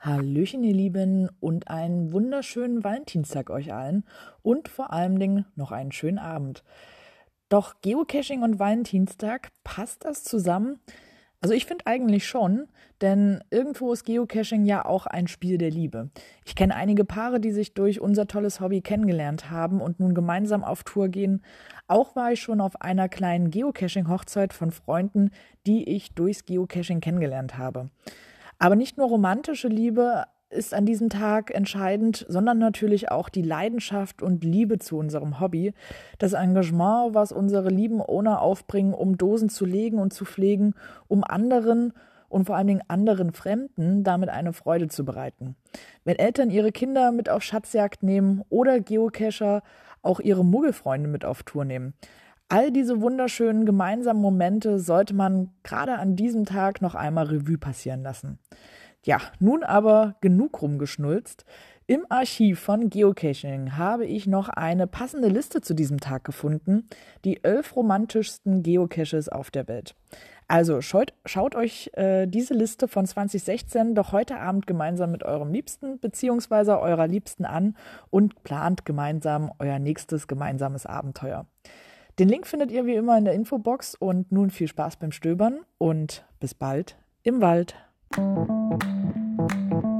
Hallöchen, ihr Lieben, und einen wunderschönen Valentinstag euch allen und vor allen Dingen noch einen schönen Abend. Doch Geocaching und Valentinstag, passt das zusammen? Also ich finde eigentlich schon, denn irgendwo ist Geocaching ja auch ein Spiel der Liebe. Ich kenne einige Paare, die sich durch unser tolles Hobby kennengelernt haben und nun gemeinsam auf Tour gehen. Auch war ich schon auf einer kleinen Geocaching-Hochzeit von Freunden, die ich durchs Geocaching kennengelernt habe. Aber nicht nur romantische Liebe ist an diesem Tag entscheidend, sondern natürlich auch die Leidenschaft und Liebe zu unserem Hobby, das Engagement, was unsere lieben Owner aufbringen, um Dosen zu legen und zu pflegen, um anderen und vor allen Dingen anderen Fremden damit eine Freude zu bereiten. Wenn Eltern ihre Kinder mit auf Schatzjagd nehmen oder Geocacher auch ihre Muggelfreunde mit auf Tour nehmen. All diese wunderschönen gemeinsamen Momente sollte man gerade an diesem Tag noch einmal Revue passieren lassen. Ja, nun aber genug rumgeschnulzt. Im Archiv von Geocaching habe ich noch eine passende Liste zu diesem Tag gefunden. Die elf romantischsten Geocaches auf der Welt. Also schaut, schaut euch äh, diese Liste von 2016 doch heute Abend gemeinsam mit eurem Liebsten bzw. eurer Liebsten an und plant gemeinsam euer nächstes gemeinsames Abenteuer. Den Link findet ihr wie immer in der Infobox und nun viel Spaß beim Stöbern und bis bald im Wald. Thank you.